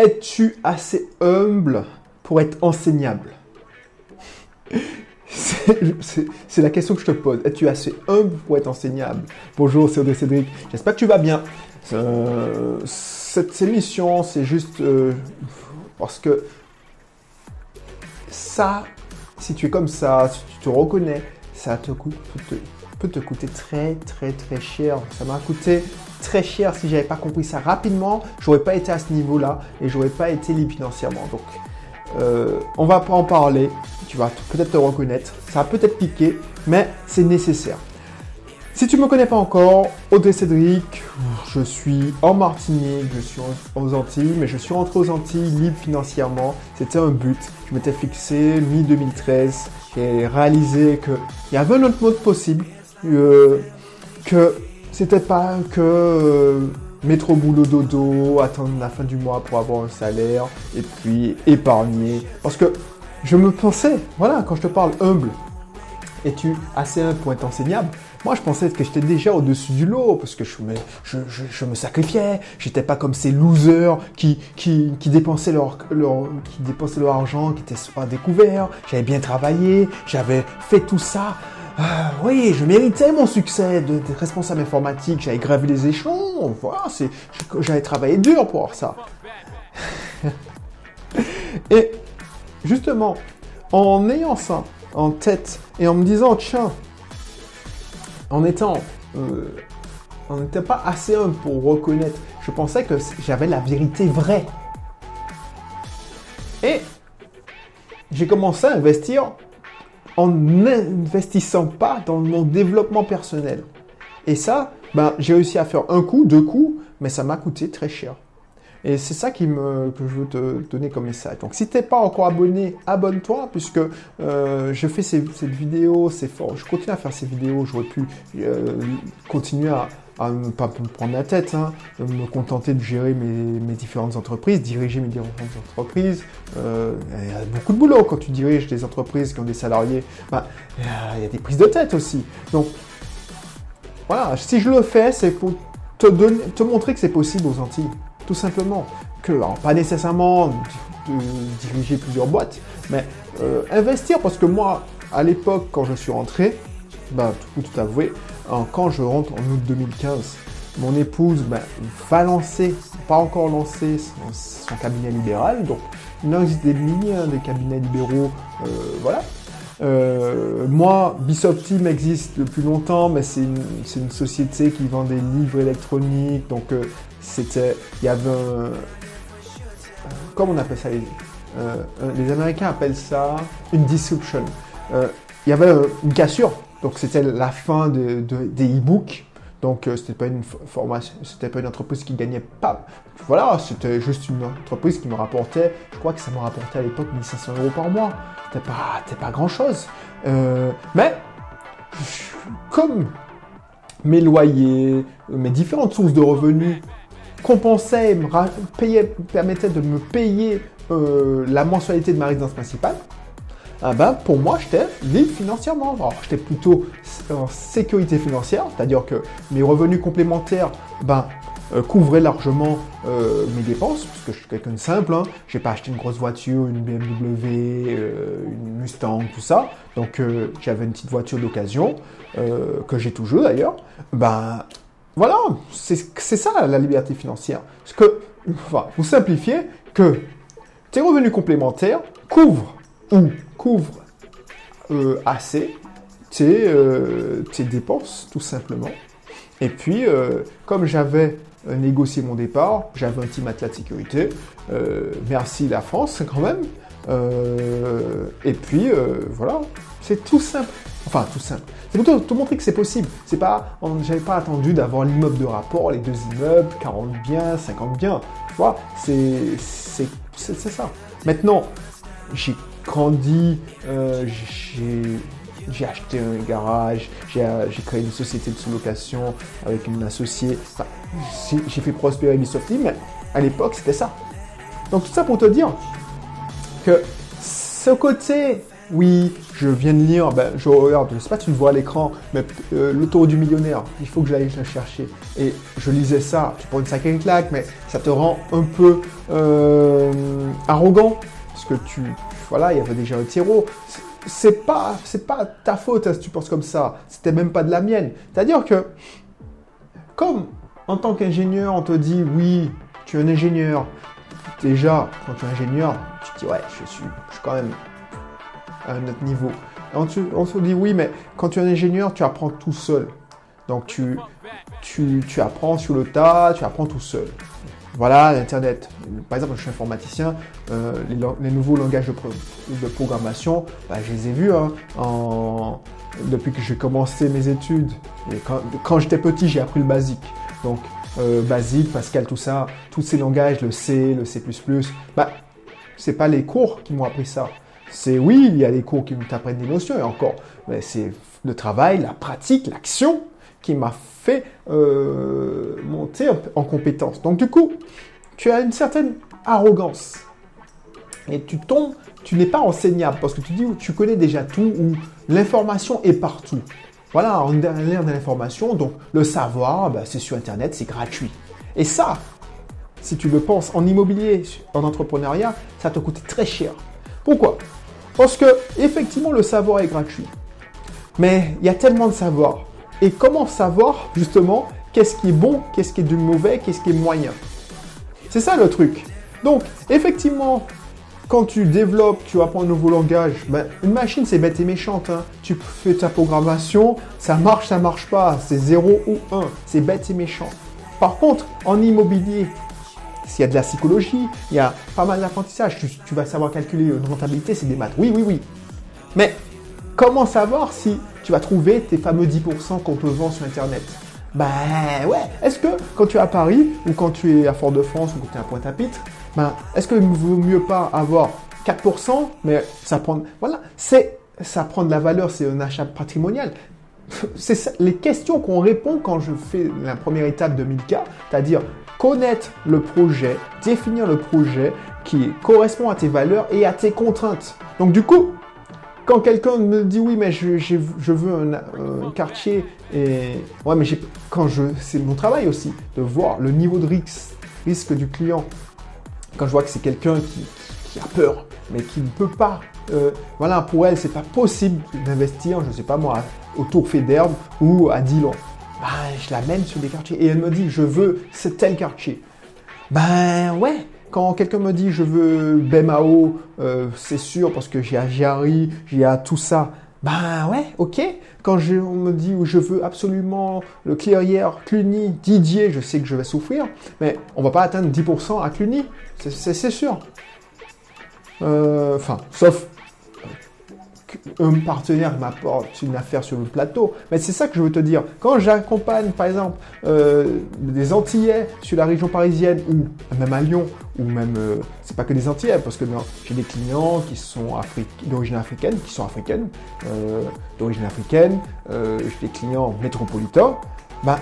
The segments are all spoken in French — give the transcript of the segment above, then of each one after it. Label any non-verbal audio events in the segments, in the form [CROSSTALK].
Es-tu assez humble pour être enseignable? [LAUGHS] C'est la question que je te pose. Es-tu assez humble pour être enseignable? Bonjour, c'est Audrey Cédric. J'espère que tu vas bien. Euh, cette émission, c'est juste euh, parce que ça, si tu es comme ça, si tu te reconnais, ça te peut te coûter très très très cher. Ça m'a coûté très cher si j'avais pas compris ça rapidement. J'aurais pas été à ce niveau-là et j'aurais pas été libre financièrement. Donc, euh, on va pas en parler. Tu vas peut-être te reconnaître. Ça va peut-être piquer, mais c'est nécessaire. Si tu ne me connais pas encore, Audrey Cédric, je suis en Martinique, je suis aux Antilles, mais je suis rentré aux Antilles libre financièrement. C'était un but. Je m'étais fixé mi-2013. J'ai réalisé qu'il y avait un autre mode possible, euh, que c'était pas que euh, mettre au boulot dodo, attendre la fin du mois pour avoir un salaire et puis épargner. Parce que je me pensais, voilà, quand je te parle humble, es-tu assez un point enseignable? Moi, je pensais que j'étais déjà au-dessus du lot parce que je me, je, je, me sacrifiais. J'étais pas comme ces losers qui, qui, qui, dépensaient leur, argent, qui étaient pas découverts. J'avais bien travaillé, j'avais fait tout ça. Ah, oui, je méritais mon succès de, responsable informatique. J'avais gravé les échelons. Voilà, j'avais travaillé dur pour ça. [LAUGHS] et justement, en ayant ça en tête et en me disant, tiens, en étant, euh, on n'était pas assez humble pour reconnaître. Je pensais que j'avais la vérité vraie. Et j'ai commencé à investir en n'investissant pas dans mon développement personnel. Et ça, ben, j'ai réussi à faire un coup, deux coups, mais ça m'a coûté très cher. Et c'est ça qui me, que je veux te donner comme message. Donc si tu n'es pas encore abonné, abonne-toi puisque euh, je fais ces, cette vidéo, c'est fort. Je continue à faire ces vidéos, j'aurais pu euh, continuer à, à ne pas me prendre la tête, hein, me contenter de gérer mes, différentes entreprises, diriger mes différentes entreprises. Euh, il y a beaucoup de boulot quand tu diriges des entreprises qui ont des salariés. Bah, il y a des prises de tête aussi. Donc voilà, si je le fais, c'est pour te, montrer que c'est possible aux Antilles tout simplement. Que, pas nécessairement diriger plusieurs boîtes, mais euh, investir parce que moi, à l'époque, quand je suis rentré, bah, tout, tout quand je rentre en août 2015, mon épouse bah, va lancer, pas encore lancé, son, cabinet libéral. Donc, il existe des milliers hein, des cabinets libéraux, euh, voilà. Euh, moi, Bishop Team existe depuis longtemps, mais c'est une, société qui vend des livres électroniques. Donc, euh, c'était, il y avait un, comment on appelle ça les, Américains appellent ça une disruption. Il y avait une cassure. Donc, c'était la fin de, de, des e-books. Donc, euh, c'était pas une formation, c'était pas une entreprise qui gagnait pas. Voilà, c'était juste une entreprise qui me rapportait, je crois que ça me rapportait à l'époque 1500 euros par mois. C'était pas, pas grand chose. Euh, mais, comme mes loyers, mes différentes sources de revenus compensaient, me payaient, permettaient de me payer euh, la mensualité de ma résidence principale, ah ben, pour moi, j'étais libre financièrement. Alors, j'étais plutôt en sécurité financière, c'est-à-dire que mes revenus complémentaires ben, euh, couvraient largement euh, mes dépenses, parce que je suis quelqu'un de simple. Hein. J'ai pas acheté une grosse voiture, une BMW, euh, une Mustang, tout ça. Donc, j'avais une petite voiture d'occasion, que j'ai toujours d'ailleurs. Ben, voilà, c'est ça la liberté financière. Parce que, enfin, vous simplifiez que tes revenus complémentaires couvrent ou couvre euh, assez euh, tes, dépenses, tout simplement. Et puis, euh, comme j'avais négocié mon départ, j'avais un petit matelas de sécurité. merci la France, quand même. et puis, voilà, c'est tout simple. Enfin, tout simple. C'est plutôt te montrer que c'est possible. C'est pas, j'avais pas attendu d'avoir l'immeuble de rapport, les deux immeubles, 40 biens, 50 biens. Tu vois, c'est, c'est, ça. Maintenant, j'ai grandi, euh, j'ai acheté un garage, j'ai créé une société de sous-location avec une associée. j'ai fait prospérer Ubisoft mais à l'époque, c'était ça. Donc tout ça pour te dire que ce côté, oui, je viens de lire, ben, je regarde, je sais pas si tu le vois à l'écran, mais euh, l'autoroute du millionnaire, il faut que j'aille la chercher. Et je lisais ça, tu prends une sacrée claque, mais ça te rend un peu... Euh, arrogant, que tu, voilà, il y avait déjà un terreau. C'est pas, c'est pas ta faute hein, si tu penses comme ça. C'était même pas de la mienne. C'est-à-dire que, comme en tant qu'ingénieur, on te dit oui, tu es un ingénieur. Déjà, quand tu es ingénieur, tu te dis ouais, je suis, quand même à un autre niveau. on, se dit oui, mais quand tu es un ingénieur, tu apprends tout seul. Donc tu, tu, tu apprends sur le tas, tu apprends tout seul. Voilà, l'Internet. Par exemple, je suis informaticien, euh, les, nouveaux langages de, programmation, bah, je les ai vus hein, depuis que j'ai commencé mes études. quand, j'étais petit, j'ai appris le basique. Donc, euh, basique, Pascal, tout ça, tous ces langages, le C, le C++, bah, c'est pas les cours qui m'ont appris ça. C'est oui, il y a des cours qui t'apprennent des notions, et encore, mais c'est le travail, la pratique, l'action qui m'a fait euh, monter en compétence. Donc du coup, tu as une certaine arrogance. Et tu tombes, tu n'es pas enseignable parce que tu dis tu connais déjà tout ou l'information est partout. Voilà, on de l'information, donc le savoir, bah, c'est sur Internet, c'est gratuit. Et ça, si tu le penses en immobilier, en entrepreneuriat, ça te coûte très cher. Pourquoi? Parce que effectivement, le savoir est gratuit. Mais il y a tellement de savoir et comment savoir justement qu'est-ce qui est bon, qu'est-ce qui est du mauvais, qu'est-ce qui est moyen? C'est ça le truc. Donc, effectivement, quand tu développes, tu apprends un nouveau langage, ben, une machine c'est bête et méchante. Hein. Tu fais ta programmation, ça marche, ça marche pas, c'est 0 ou 1, c'est bête et méchant. Par contre, en immobilier, s'il y a de la psychologie, il y a pas mal d'apprentissage, tu, tu, vas savoir calculer une rentabilité, c'est des maths. Oui, oui, oui. Mais comment savoir si tu vas trouver tes fameux 10% qu'on te vend sur Internet. Ben ouais, est-ce que quand tu es à Paris ou quand tu es à Fort-de-France ou quand tu es à Pointe-à-Pitre, ben, est-ce qu'il vaut mieux pas avoir 4%, mais ça prend, voilà, c'est, ça prend de la valeur, c'est un achat patrimonial. [LAUGHS] C'est les questions qu'on répond quand je fais la première étape de 1000K, c'est-à-dire connaître le projet, définir le projet qui correspond à tes valeurs et à tes contraintes. Donc du coup, quand quelqu'un me dit oui, mais je, veux un, quartier, et ouais, mais quand je, c'est mon travail aussi de voir le niveau de risque, du client. Quand je vois que c'est quelqu'un qui, a peur, mais qui ne peut pas, euh, voilà, pour elle, c'est pas possible d'investir, je sais pas moi, au Tour d'herbe ou à Dillon. Ben, je l'amène sur des quartiers et elle me dit je veux ce tel quartier. Ben ouais, quand quelqu'un me dit je veux BMAO, euh, c'est sûr parce que j'ai à Jarry, j'ai à tout ça. Ben ouais, ok. Quand je, on me dit je veux absolument le Clairière, Cluny, Didier, je sais que je vais souffrir, mais on va pas atteindre 10% à Cluny, c'est sûr. Euh, enfin, sauf un partenaire m'apporte une affaire sur le plateau. Mais c'est ça que je veux te dire. Quand j'accompagne, par exemple, euh, des Antillais sur la région parisienne, ou même à Lyon, ou même, euh, c'est pas que des Antillais, parce que j'ai des clients qui sont d'origine africaine, qui sont africaines, euh, d'origine africaine, j'ai des clients métropolitains, bah,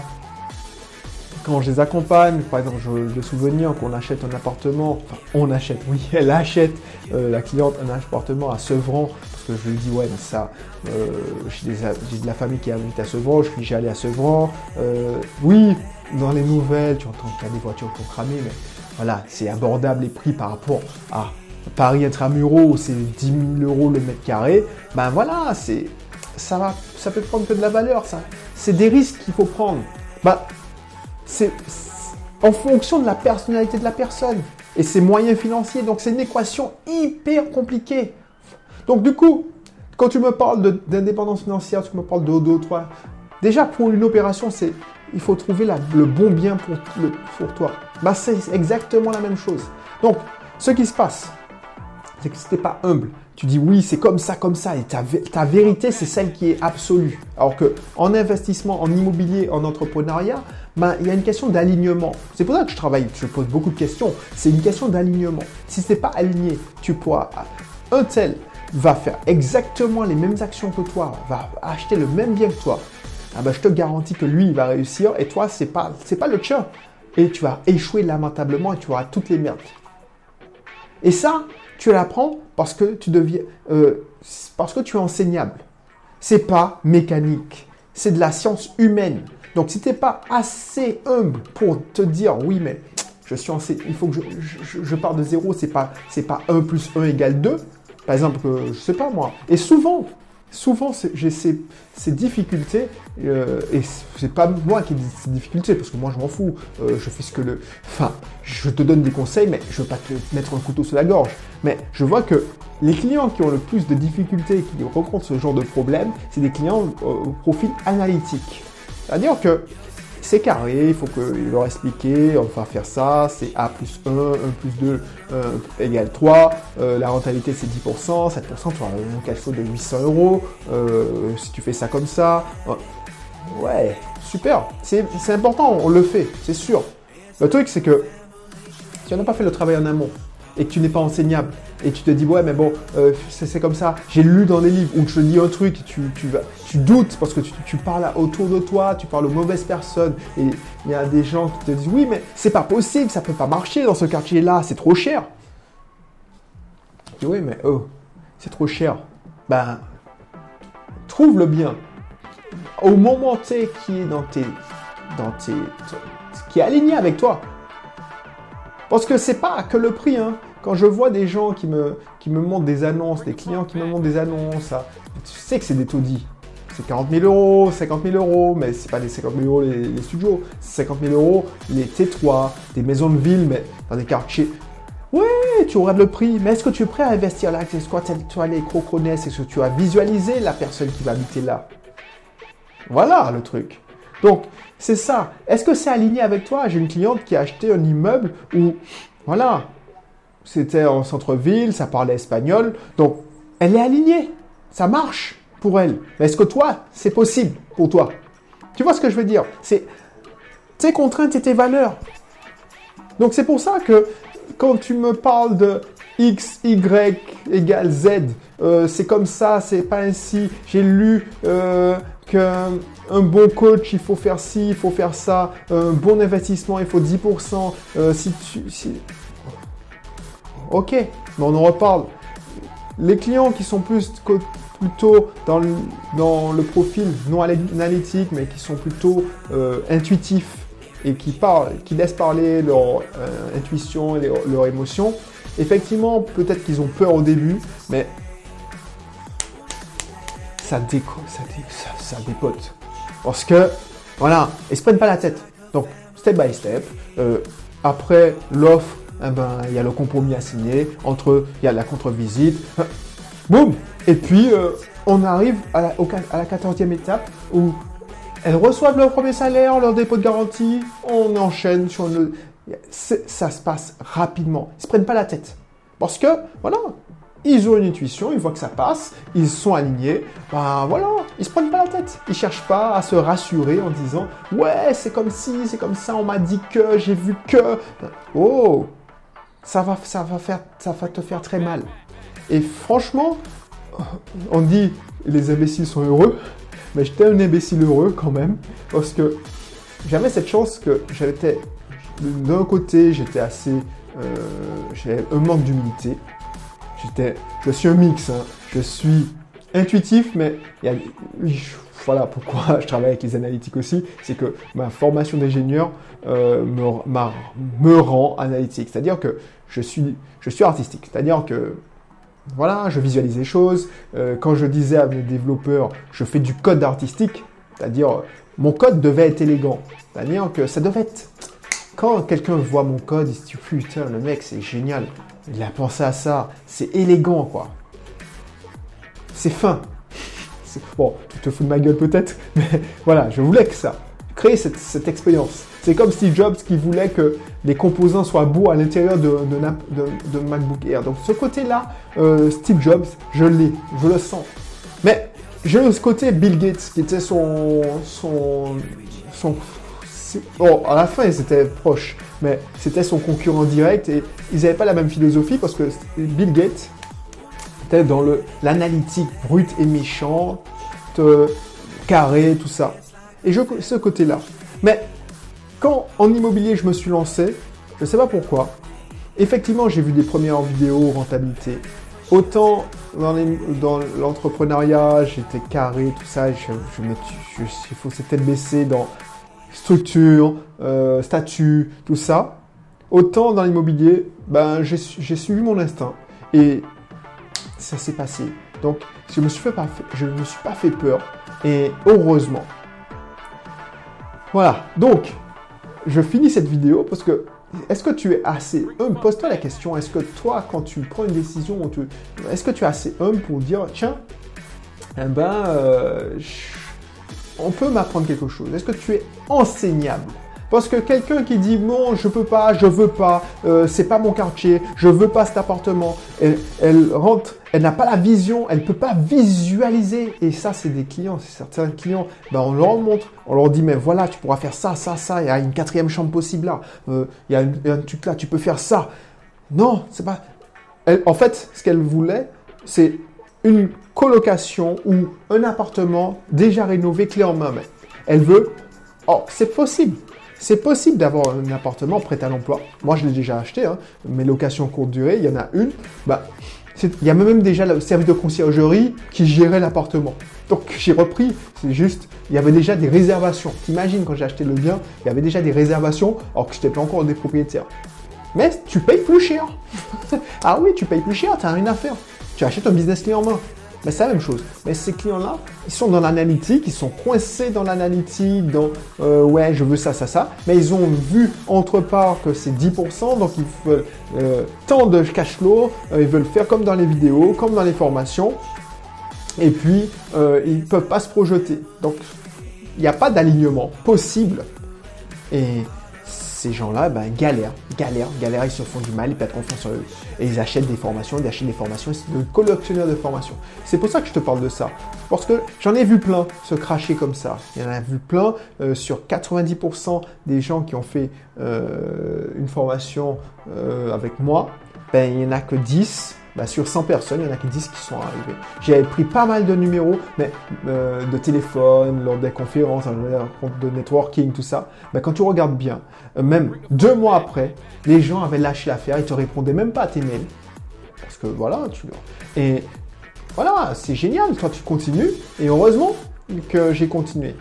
quand je les accompagne, par exemple, je le souvenir qu'on achète un appartement, enfin, on achète, oui, [LAUGHS] elle achète, la cliente, un appartement à Sevran je lui dis, ouais, mais ça, euh, j'ai de la famille qui habite à Sevran, je suis allé à Sevran. Euh, oui, dans les nouvelles, tu entends qu'il y a des voitures cramé, mais voilà, c'est abordable les prix par rapport à Paris intramuros, c'est 10 000 euros le mètre carré. Ben voilà, c'est, ça va, ça peut prendre que de la valeur, ça. C'est des risques qu'il faut prendre. Ben, c'est en fonction de la personnalité de la personne et ses moyens financiers. Donc c'est une équation hyper compliquée. Donc du coup, quand tu me parles d'indépendance financière, tu me parles de 2 3, déjà pour une opération, c'est il faut trouver le bon bien pour, pour toi. Bah, c'est exactement la même chose. Donc, ce qui se passe, c'est que si tu n'es pas humble, tu dis oui, c'est comme ça, comme ça, et ta, ta vérité, c'est celle qui est absolue. Alors que en investissement, en immobilier, en entrepreneuriat, ben, il y a une question d'alignement. C'est pour ça que je travaille, je pose beaucoup de questions. C'est une question d'alignement. Si ce n'est pas aligné, tu pourras un tel va faire exactement les mêmes actions que toi, va acheter le même bien que toi, ah ben, je te garantis que lui, il va réussir et toi, c'est pas, c'est pas le tien. Et tu vas échouer lamentablement et tu auras toutes les merdes. Et ça, tu l'apprends parce que tu deviens, euh, parce que tu es enseignable. C'est pas mécanique. C'est de la science humaine. Donc, si tu n'es pas assez humble pour te dire, oui, mais Je suis il faut que je, je, je pars de zéro. C'est pas, c'est pas 1 plus 1 égale 2. Par exemple, je sais pas moi. Et souvent, souvent j'ai ces, difficultés, euh, et c'est pas moi qui dis ces difficultés, parce que moi je m'en fous, euh, je fais ce que le... Enfin, je te donne des conseils, mais je veux pas te mettre un couteau sous la gorge. Mais je vois que les clients qui ont le plus de difficultés, qui rencontrent ce genre de problème, c'est des clients au profil analytique. C'est-à-dire que c'est carré, il faut que, leur expliquer, on va faire ça, c'est A plus 1, 1 plus 2 euh, égale 3, euh, la rentabilité c'est 10%, 7%, tu auras un cash flow de 800 euros, euh, si tu fais ça comme ça, ouais, super, c'est important, on le fait, c'est sûr. Le truc c'est que si on n'a pas fait le travail en amont, et que tu n'es pas enseignable. Et tu te dis ouais mais bon euh, c'est comme ça. J'ai lu dans les livres ou je lis un truc tu, tu, tu doutes parce que tu, tu, parles autour de toi tu parles aux mauvaises personnes. Et il y a des gens qui te disent oui mais c'est pas possible ça peut pas marcher dans ce quartier là c'est trop cher. Dis oui mais oh c'est trop cher. Ben trouve le bien. Au moment T qui est dans tes dans tes qui est aligné avec toi. Parce que c'est pas que le prix, hein. Quand je vois des gens qui me, qui me montrent des annonces, des clients qui me montrent des annonces, tu sais que c'est des taudis. C'est 40 000 euros, 50 000 euros, mais c'est pas des 50 000 euros les, studios, c'est 50 000 euros les T3, des maisons de ville, mais dans des quartiers. Ouais, tu regardes le prix, mais est-ce que tu es prêt à investir là? Est-ce que tu les croconès Est-ce que tu as visualisé la personne qui va habiter là? Voilà le truc. Donc, c'est ça. Est-ce que c'est aligné avec toi? J'ai une cliente qui a acheté un immeuble où, voilà, c'était en centre-ville, ça parlait espagnol. Donc, elle est alignée. Ça marche pour elle. Mais est-ce que toi, c'est possible pour toi? Tu vois ce que je veux dire? C'est tes contraintes et tes valeurs. Donc, c'est pour ça que quand tu me parles de X, Y égale Z, euh, c'est comme ça, c'est pas ainsi. J'ai lu euh, qu'un bon coach, il faut faire ci, il faut faire ça. Un bon investissement, il faut 10%. Euh, si tu, Ok, mais on en reparle. Les clients qui sont plus plutôt dans le, dans le profil non analytique, mais qui sont plutôt euh, intuitifs et qui, parlent, qui laissent parler leur euh, intuition et leur, émotion, effectivement, peut-être qu'ils ont peur au début, mais ça, déco ça, dépote. Parce que, voilà, ils se prennent pas la tête. Donc, step by step, euh, après l'offre, eh ben, il y a le compromis à signer, entre il y a la contre-visite, boum Et puis, euh, on arrive à la, 14e étape où elles reçoivent leur premier salaire, leur dépôt de garantie, on enchaîne sur le... Ça se passe rapidement. Ils se prennent pas la tête. Parce que, voilà, ils ont une intuition, ils voient que ça passe, ils sont alignés, ben voilà, ils se prennent pas la tête. Ils cherchent pas à se rassurer en disant ouais, c'est comme si, c'est comme ça, on m'a dit que, j'ai vu que. Oh, ça va, ça va te faire très mal. Et franchement, on dit les imbéciles sont heureux, mais j'étais un imbécile heureux quand même, parce que j'avais cette chance que j'étais d'un côté, j'étais assez, euh, un manque d'humilité. J'étais, je suis un mix. Hein. Je suis intuitif, mais il y a, voilà pourquoi [LAUGHS] je travaille avec les analytiques aussi, c'est que ma formation d'ingénieur euh, me, rend analytique. C'est-à-dire que je suis, je artistique. C'est-à-dire que voilà, je visualise les choses. Euh, quand je disais à mes développeurs, je fais du code artistique, c'est-à-dire mon code devait être élégant. C'est-à-dire que ça devait être... Quand quelqu'un voit mon code, il se dit putain, le mec c'est génial, il a pensé à ça, c'est élégant quoi. C'est fin. Bon, tu te fous de ma gueule peut-être, [LAUGHS] mais voilà, je voulais que ça. Créer cette, expérience. C'est comme Steve Jobs qui voulait que les composants soient beaux à l'intérieur de, MacBook Air. Donc ce côté-là, euh, Steve Jobs, je l'ai, je le sens. Mais j'ai ce côté Bill Gates qui était son, son, son Bon, à la fin, ils étaient proches, mais c'était son concurrent direct et ils n'avaient pas la même philosophie parce que Bill Gates, dans l'analytique brute et méchante, carré, tout ça. Et je, ce côté-là. Mais quand en immobilier je me suis lancé, je sais pas pourquoi, effectivement j'ai vu des premières vidéos rentabilité. Autant dans l'entrepreneuriat, j'étais carré, tout ça, je, je me, je, je, dans structure, euh, statut, tout ça. autant dans l'immobilier, ben, j'ai suivi mon instinct et ça s'est passé. Donc, je me suis pas fait peur et heureusement. Voilà. Donc, je finis cette vidéo parce que est-ce que tu es assez humble? Pose-toi la question. Est-ce que toi, quand tu prends une décision, est-ce que tu es assez humble pour dire tiens, eh ben, euh, on peut m'apprendre quelque chose Est-ce que tu es enseignable? Parce que quelqu'un qui dit non, je peux pas, je veux pas, euh, c'est pas mon quartier, je veux pas cet appartement, elle, rentre, elle n'a pas la vision, elle peut pas visualiser. Et ça, c'est des clients, c'est certains clients. Ben, on leur montre, on leur dit mais voilà, tu pourras faire ça, ça, ça. Il y a une quatrième chambre possible là. Euh, il y a un truc là, tu peux faire ça. Non, c'est pas. en fait, ce qu'elle voulait, c'est une colocation ou un appartement déjà rénové, clé en main. Elle veut. Oh, c'est possible. C'est possible d'avoir un appartement prêt à l'emploi. Moi, je l'ai déjà acheté. Hein. Mes locations courte durée, il y en a une. Bah, il y a même déjà le service de conciergerie qui gérait l'appartement. Donc j'ai repris, c'est juste, il y avait déjà des réservations. T'imagines quand j'ai acheté le bien, il y avait déjà des réservations alors que je n'étais pas encore des propriétaires. Mais tu payes plus cher. [LAUGHS] ah oui, tu payes plus cher, tu n'as rien à faire. Tu achètes un business clé en main. Mais c'est la même chose. Mais ces clients-là, ils sont dans l'analytique, ils sont coincés dans l'analytique, dans euh, ouais, je veux ça, ça, ça. Mais ils ont vu entre part que c'est 10%, donc ils veulent euh, tant de cash flow, euh, ils veulent faire comme dans les vidéos, comme dans les formations. Et puis, ils ne peuvent pas se projeter. Donc, il n'y a pas d'alignement possible. Et ces gens-là, ben, galèrent, galèrent, galèrent, ils se font du mal, ils perdent confiance en eux. Et ils achètent des formations, ils achètent des formations, c'est de collectionneurs de formations. C'est pour ça que je te parle de ça. Parce que j'en ai vu plein se cracher comme ça. Il y en a vu plein euh, sur 90% des gens qui ont fait euh, une formation euh, avec moi. Ben, il n'y en a que 10 bah, sur 100 personnes, il y en a qui disent qu'ils sont arrivés. J'ai pris pas mal de numéros mais, euh, de téléphone, lors des conférences, de networking, tout ça. Mais quand tu regardes bien, euh, même deux mois après, les gens avaient lâché l'affaire, ils te répondaient même pas à tes mails. Parce que voilà, tu Et voilà, c'est génial, toi tu continues, et heureusement que j'ai continué.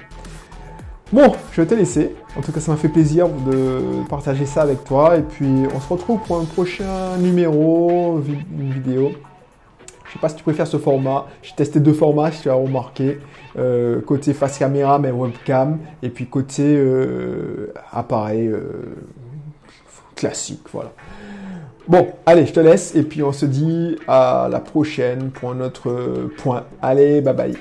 Bon, je vais te laisser. En tout cas, ça m'a fait plaisir de partager ça avec toi. Et puis, on se retrouve pour un prochain numéro, une vidéo. Je sais pas si tu préfères ce format. J'ai testé deux formats, si tu as remarqué. Euh, côté face caméra, mais webcam. Et puis côté euh, appareil euh, classique. Voilà. Bon, allez, je te laisse. Et puis, on se dit à la prochaine pour un autre point. Allez, bye bye.